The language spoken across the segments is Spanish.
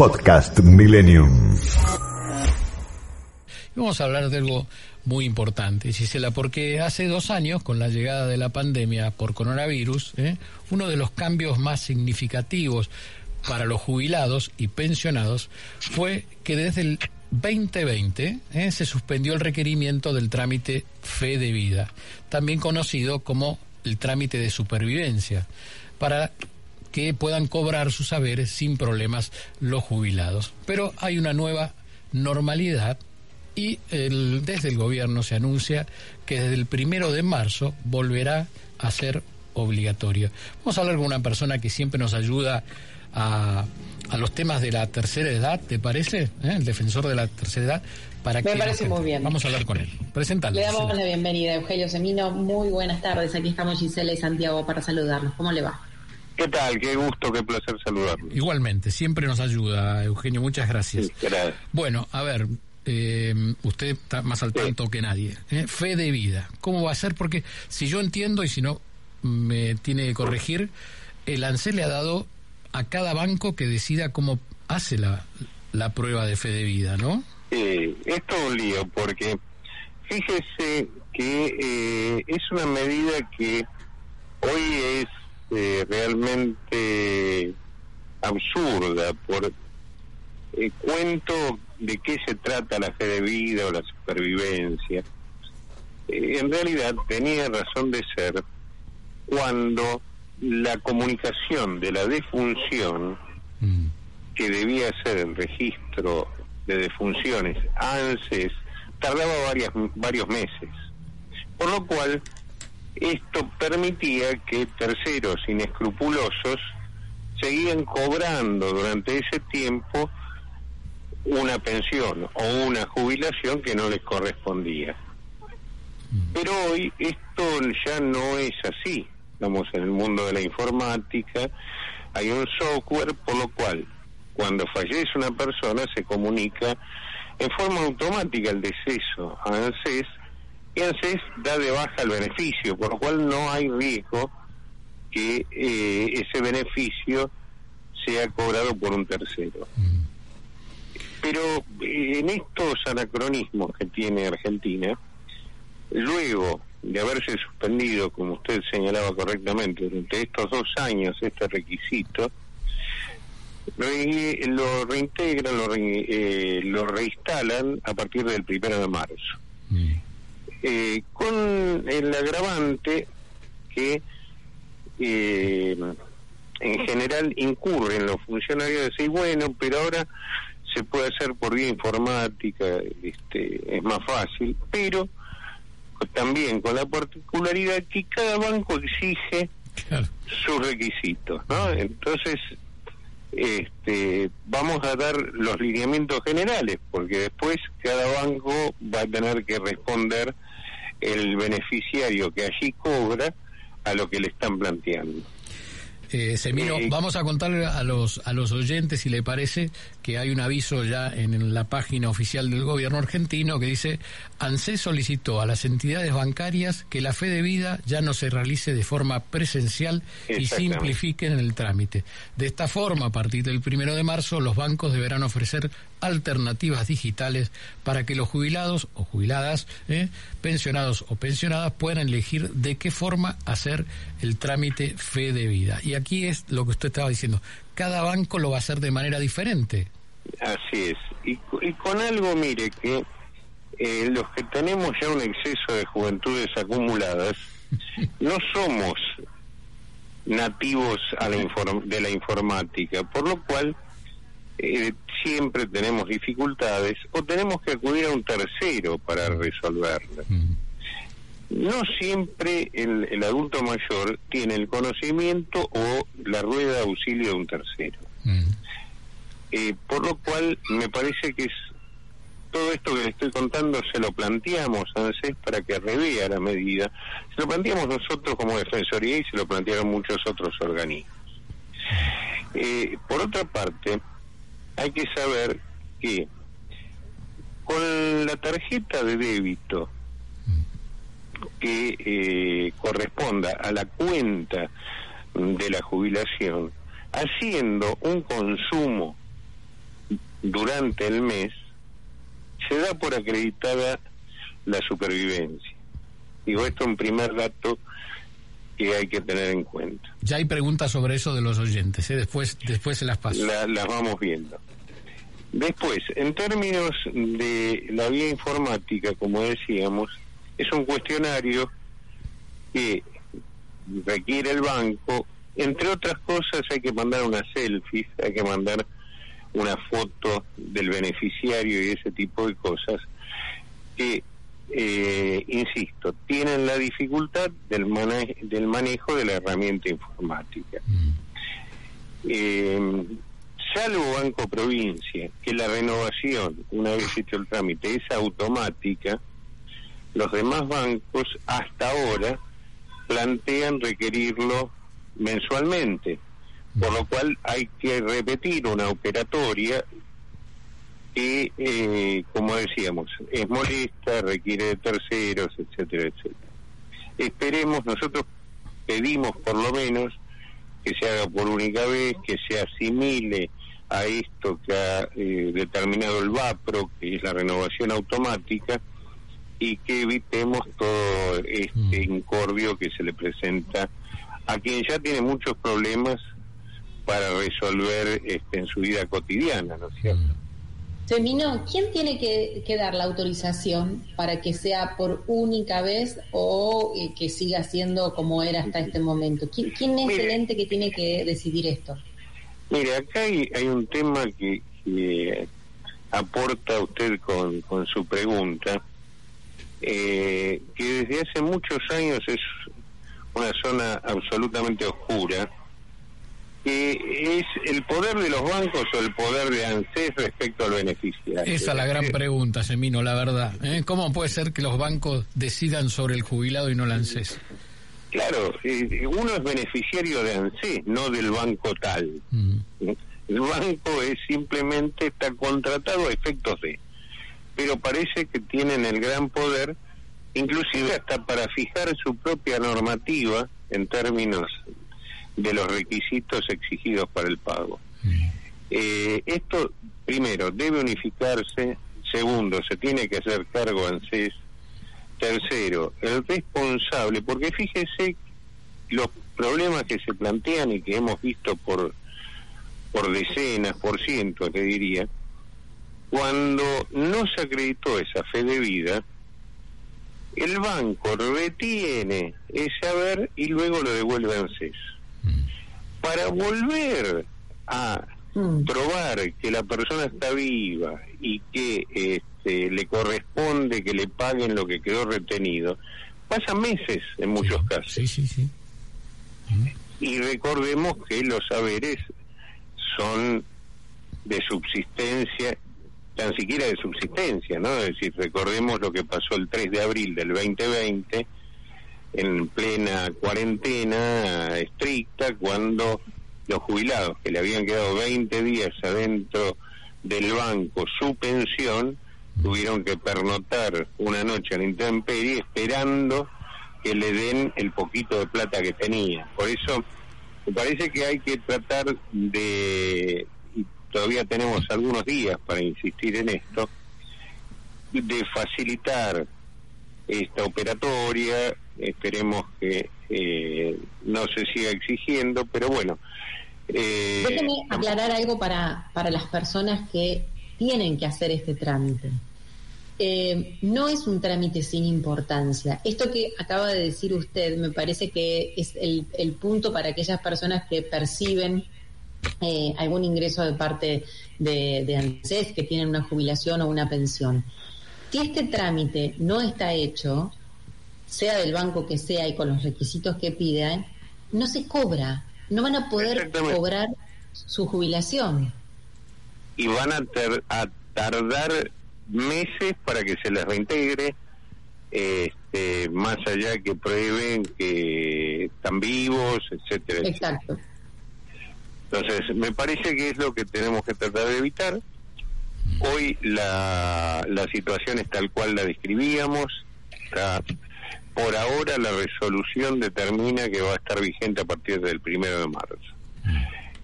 Podcast Millennium. Vamos a hablar de algo muy importante, Gisela, porque hace dos años, con la llegada de la pandemia por coronavirus, ¿eh? uno de los cambios más significativos para los jubilados y pensionados fue que desde el 2020 ¿eh? se suspendió el requerimiento del trámite fe de vida, también conocido como el trámite de supervivencia, para que puedan cobrar sus saberes sin problemas los jubilados. Pero hay una nueva normalidad y el, desde el gobierno se anuncia que desde el primero de marzo volverá a ser obligatorio. Vamos a hablar con una persona que siempre nos ayuda a, a los temas de la tercera edad, ¿te parece? ¿Eh? El defensor de la tercera edad. Para Me que parece muy bien. Vamos a hablar con él. Presentalo. Le damos la bienvenida, Eugenio Semino. Muy buenas tardes. Aquí estamos Gisela y Santiago para saludarnos. ¿Cómo le va? ¿Qué tal? Qué gusto, qué placer saludarlo. Igualmente, siempre nos ayuda, Eugenio. Muchas gracias. Sí, gracias. Bueno, a ver, eh, usted está más al Sí. tanto que nadie. ¿eh? Fe de vida. ¿Cómo va a ser? Porque si yo entiendo y si no me tiene que corregir, el ANSES le ha dado a cada banco que decida cómo hace la, la prueba de fe de vida, ¿no? Eh, esto es un lío porque fíjese que eh, es una medida que hoy es eh, realmente absurda por eh, cuento de qué se trata la fe de vida o la supervivencia. Eh, en realidad tenía razón de ser cuando la comunicación de la defunción Mm. que debía ser el registro de defunciones ANSES tardaba varias, varios meses. Por lo cual, esto permitía que terceros inescrupulosos seguían cobrando durante ese tiempo una pensión o una jubilación que no les correspondía. Pero hoy esto ya no es así. Estamos en el mundo de la informática, hay un software por lo cual cuando fallece una persona se comunica en forma automática el deceso a ANSES y ANSES da de baja el beneficio, por lo cual no hay riesgo que eh, ese beneficio sea cobrado por un tercero. Pero eh, en estos anacronismos que tiene Argentina, luego de haberse suspendido, como usted señalaba correctamente, durante estos dos años este requisito, re- lo reintegran, lo, re- eh, lo reinstalan a partir del primero de marzo. Mm. Eh, con el agravante que eh, en general incurren los funcionarios de decir, bueno, pero ahora se puede hacer por vía informática, este, es más fácil, pero también con la particularidad que cada banco exige Claro. sus requisitos, ¿no? Entonces, este, vamos a dar los lineamientos generales, porque después cada banco va a tener que responder el beneficiario que allí cobra a lo que le están planteando. Eh, Semino, Eh, vamos a contarle a los, a los oyentes, si le parece, que hay un aviso ya en la página oficial del gobierno argentino que dice, ANSES solicitó a las entidades bancarias que la fe de vida ya no se realice de forma presencial y simplifiquen el trámite. De esta forma, a partir del primero de marzo, los bancos deberán ofrecer alternativas digitales para que los jubilados o jubiladas, ¿eh? pensionados o pensionadas puedan elegir de qué forma hacer el trámite fe de vida. Y aquí es lo que usted estaba diciendo, cada banco lo va a hacer de manera diferente. Así es. Y, co- y con algo, mire, que eh, los que tenemos ya un exceso de juventudes acumuladas, no somos nativos a la inform- de la informática, por lo cual eh, siempre tenemos dificultades o tenemos que acudir a un tercero para resolverlas. No siempre el, el adulto mayor tiene el conocimiento o la rueda de auxilio de un tercero. Mm. Eh, por lo cual me parece que es todo esto que le estoy contando se lo planteamos a ANSES para que revea la medida. Se lo planteamos nosotros como Defensoría y se lo plantearon muchos otros organismos. Eh, por otra parte, hay que saber que con la tarjeta de débito que eh, corresponda a la cuenta de la jubilación, haciendo un consumo durante el mes, se da por acreditada la supervivencia. Digo, esto es un primer dato que hay que tener en cuenta. Ya hay preguntas sobre eso de los oyentes, ¿eh? después, después se las paso. las vamos viendo. Después, en términos de la vía informática, como decíamos, es un cuestionario que requiere el banco. Entre otras cosas, hay que mandar una selfie, hay que mandar una foto del beneficiario y ese tipo de cosas que eh, insisto, tienen la dificultad del, del manejo de la herramienta informática. Mm. Eh, salvo Banco Provincia, que la renovación, una vez hecho el trámite, es automática, los demás bancos hasta ahora plantean requerirlo mensualmente, por lo cual hay que repetir una operatoria que, eh, como decíamos, es molesta, requiere de terceros, etcétera, etcétera. Esperemos, nosotros pedimos por lo menos que se haga por única vez, que se asimile a esto que ha eh, determinado el VAPRO, que es la renovación automática, y que evitemos todo este mm. incordio que se le presenta a quien ya tiene muchos problemas para resolver este, en su vida cotidiana, ¿no es cierto? Mm. Terminó. ¿quién tiene que, dar la autorización para que sea por única vez o eh, que siga siendo como era hasta este momento? ¿Quién, es el ente que tiene que decidir esto? Mire, acá hay, un tema que, aporta usted con, con su pregunta, eh, que desde hace muchos años es una zona absolutamente oscura que es el poder de los bancos o el poder de ANSES respecto al beneficiario. Esa es la gran pregunta, Semino, la verdad. ¿eh? ¿Cómo puede ser que los bancos decidan sobre el jubilado y no el ANSES? Claro, eh, uno es beneficiario de ANSES, no del banco tal. Mm. El banco es simplemente está contratado a efectos de, pero parece que tienen el gran poder, inclusive hasta para fijar su propia normativa en términos de los requisitos exigidos para el pago. Eh, esto, primero, debe unificarse. Segundo, se tiene que hacer cargo ANSES. Tercero, el responsable, porque fíjese los problemas que se plantean y que hemos visto por, por decenas, por cientos, le diría, cuando no se acreditó esa fe de vida, el banco retiene ese haber y luego lo devuelve a ANSES para volver a mm. probar que la persona está viva y que este, le corresponde que le paguen lo que quedó retenido, pasan meses en muchos casos. Sí, sí, sí. Y recordemos que los saberes son de subsistencia, tan siquiera de subsistencia, ¿no? Es decir, recordemos lo que pasó el 3 de abril del 2020 en plena cuarentena estricta cuando los jubilados que le habían quedado 20 días adentro del banco su pensión tuvieron que pernotar una noche en la intemperie esperando que le den el poquito de plata que tenía. Por eso me parece que hay que tratar de, y todavía tenemos algunos días para insistir en esto, de facilitar esta operatoria, esperemos que eh, no se siga exigiendo, pero bueno. Eh, Déjeme aclarar algo para, para las personas que tienen que hacer este trámite. Eh, no es un trámite sin importancia. Esto que acaba de decir usted me parece que es el, el punto para aquellas personas que perciben eh, algún ingreso de parte de, de ANSES, que tienen una jubilación o una pensión. Si este trámite no está hecho, sea del banco que sea y con los requisitos que pidan, no se cobra, no van a poder cobrar su jubilación. Y van a, a tardar meses para que se les reintegre, este, más allá que prueben que están vivos, etcétera. Exacto. Entonces, me parece que es lo que tenemos que tratar de evitar. Hoy la, la situación es tal cual la describíamos. por ahora la resolución determina que va a estar vigente a partir del primero de marzo.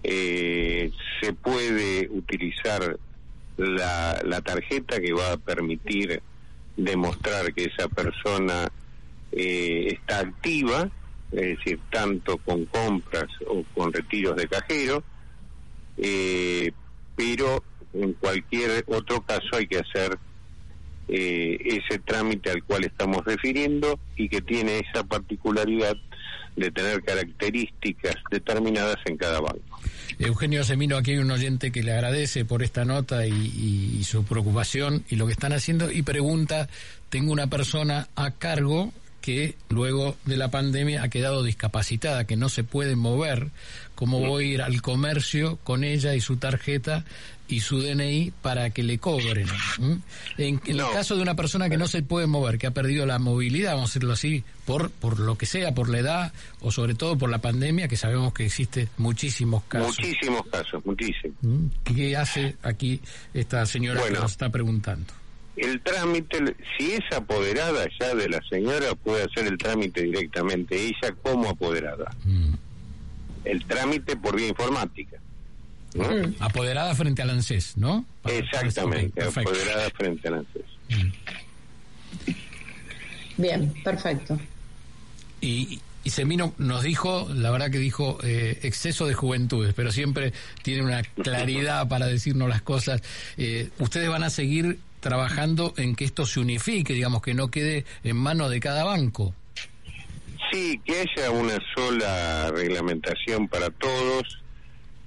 Eh, se puede utilizar la, tarjeta que va a permitir demostrar que esa persona eh, está activa, es decir, tanto con compras o con retiros de cajero, eh, pero en cualquier otro caso hay que hacer ese trámite al cual estamos refiriendo y que tiene esa particularidad de tener características determinadas en cada banco. Eugenio Semino, aquí hay un oyente que le agradece por esta nota y, su preocupación y lo que están haciendo y pregunta, tengo una persona a cargo que luego de la pandemia ha quedado discapacitada, que no se puede mover, ¿cómo voy a ir al comercio con ella y su tarjeta y su DNI para que le cobren? ¿Mm? En, el caso de una persona que no se puede mover, que ha perdido la movilidad, vamos a decirlo así, por, por lo que sea, por la edad o sobre todo por la pandemia, que sabemos que existe muchísimos casos. Muchísimos casos, muchísimos. ¿Mm? ¿Qué hace aquí esta señora que nos está preguntando? el trámite, si es apoderada ya de la señora, puede hacer el trámite directamente ella como apoderada. Mm. El trámite por vía informática. Mm. Apoderada frente al ANSES, ¿no? Exactamente, apoderada frente al ANSES. Mm. Bien, perfecto. Y, y Semino nos dijo, la verdad que dijo eh, exceso de juventudes, pero siempre tiene una claridad para decirnos las cosas. Eh, ustedes van a seguir trabajando en que esto se unifique, digamos, que no quede en manos de cada banco. Sí, que haya una sola reglamentación para todos,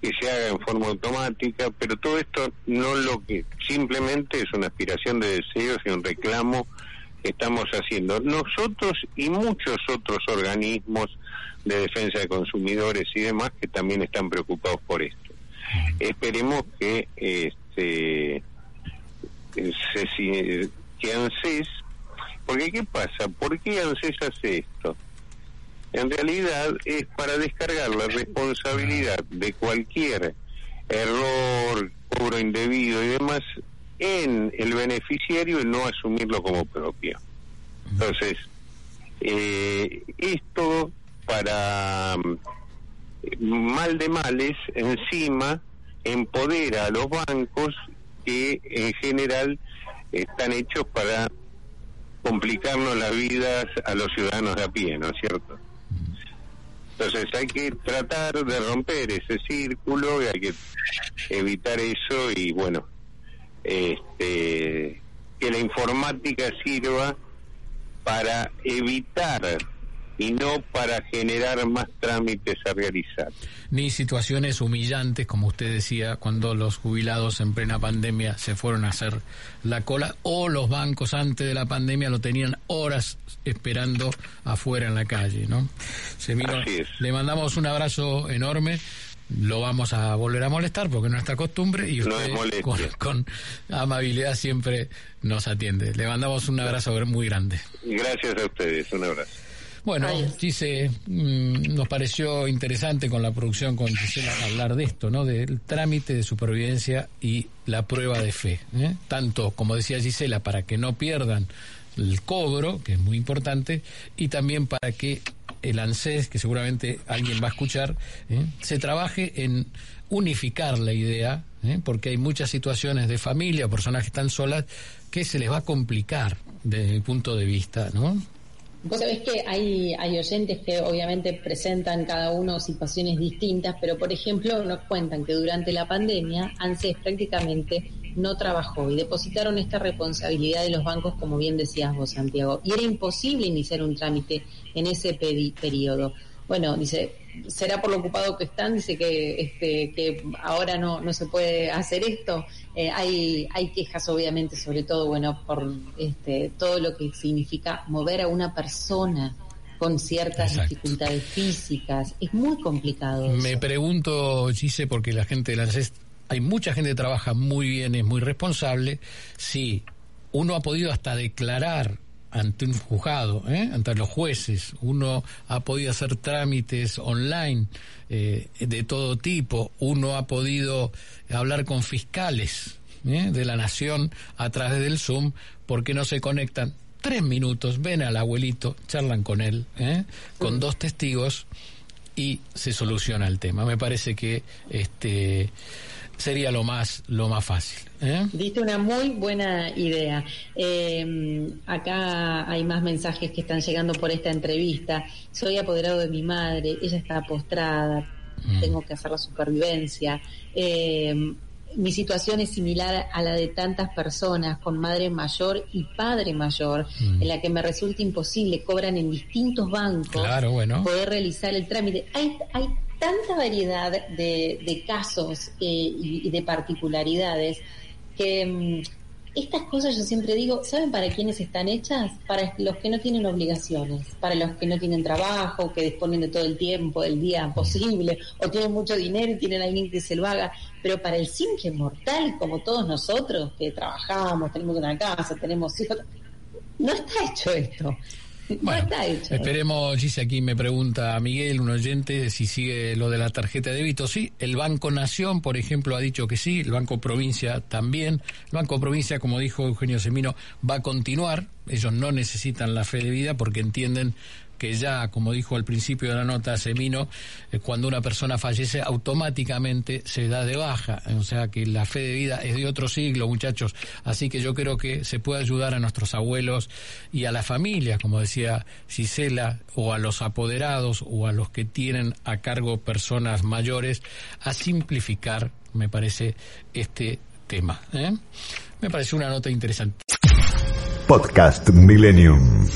que se haga en forma automática, pero todo esto no lo que simplemente es una aspiración de deseos y un reclamo que estamos haciendo nosotros y muchos otros organismos de defensa de consumidores y demás que también están preocupados por esto. Esperemos que este que ANSES, porque ¿qué pasa? ¿Por qué ANSES hace esto? En realidad es para descargar la responsabilidad de cualquier error, cobro indebido y demás en el beneficiario y no asumirlo como propio. Entonces, eh, esto para mm, mal de males, encima empodera a los bancos que en general están hechos para complicarnos las vidas a los ciudadanos de a pie, ¿no es cierto? Entonces hay que tratar de romper ese círculo y hay que evitar eso y bueno, este, que la informática sirva para evitar y no para generar más trámites a realizar. Ni situaciones humillantes, como usted decía, cuando los jubilados en plena pandemia se fueron a hacer la cola, o los bancos antes de la pandemia lo tenían horas esperando afuera en la calle, ¿no? le mandamos un abrazo enorme lo vamos a volver a molestar porque no es nuestra costumbre y usted con, con, amabilidad siempre nos atiende. Le mandamos un abrazo muy grande. Gracias a ustedes, un abrazo. Bueno, Gise, mm, nos pareció interesante con la producción con Gisela hablar de esto, ¿no? Del trámite de supervivencia y la prueba de fe. ¿eh? Tanto, como decía Gisela, para que no pierdan el cobro, que es muy importante, y también para que el ANSES, que seguramente alguien va a escuchar, ¿eh? se trabaje en unificar la idea, ¿eh? porque hay muchas situaciones de familia personas que están solas que se les va a complicar desde mi punto de vista, ¿no? Vos sabés que hay, hay oyentes que obviamente presentan cada uno situaciones distintas, pero por ejemplo nos cuentan que durante la pandemia ANSES prácticamente no trabajó y depositaron esta responsabilidad de los bancos, como bien decías vos, Santiago, y era imposible iniciar un trámite en ese periodo. Bueno, dice, será por lo ocupado que están, dice que, este, que ahora no, no se puede hacer esto. Eh, hay, hay quejas, obviamente, sobre todo, bueno, por este, todo lo que significa mover a una persona con ciertas dificultades físicas. Es muy complicado. Me pregunto, Gise, porque la gente de la hay mucha gente que trabaja muy bien, es muy responsable. Si uno ha podido hasta declarar ante un juzgado, ¿eh? ante los jueces. Uno ha podido hacer trámites online eh, de todo tipo. Uno ha podido hablar con fiscales ¿eh? de la nación a través del Zoom porque no se conectan. Tres minutos, ven al abuelito, charlan con él, con dos testigos y se soluciona el tema. Me parece que este sería lo más, lo más fácil. ¿eh? Diste una muy buena idea. Eh, acá hay más mensajes que están llegando por esta entrevista. Soy apoderado de mi madre, ella está postrada, mm. tengo que hacer la supervivencia. Eh, mi situación es similar a la de tantas personas con madre mayor y padre mayor, mm. en la que me resulta imposible, cobran en distintos bancos, poder realizar el trámite. Hay, hay tanta variedad de, casos eh, y, de particularidades que mm, estas cosas yo siempre digo, ¿saben para quiénes están hechas? Para los que no tienen obligaciones, para los que no tienen trabajo, que disponen de todo el tiempo del día posible, o tienen mucho dinero y tienen alguien que se lo haga, pero para el simple mortal, como todos nosotros, que trabajamos, tenemos una casa, tenemos hijos, no está hecho esto. Bueno, esperemos, Gise, aquí me pregunta Miguel, un oyente, si sigue lo de la tarjeta de débito. Sí, el Banco Nación, por ejemplo, ha dicho que sí, el Banco Provincia también. El Banco Provincia, como dijo Eugenio Semino, va a continuar. Ellos no necesitan la fe de vida porque entienden que ya, como dijo al principio de la nota Semino, eh, cuando una persona fallece automáticamente se da de baja. O sea que la fe de vida es de otro siglo, muchachos. Así que yo creo que se puede ayudar a nuestros abuelos y a la familia, como decía Gisela, o a los apoderados o a los que tienen a cargo personas mayores, a simplificar, me parece, este tema. ¿eh? Me parece una nota interesante. Podcast Millennium.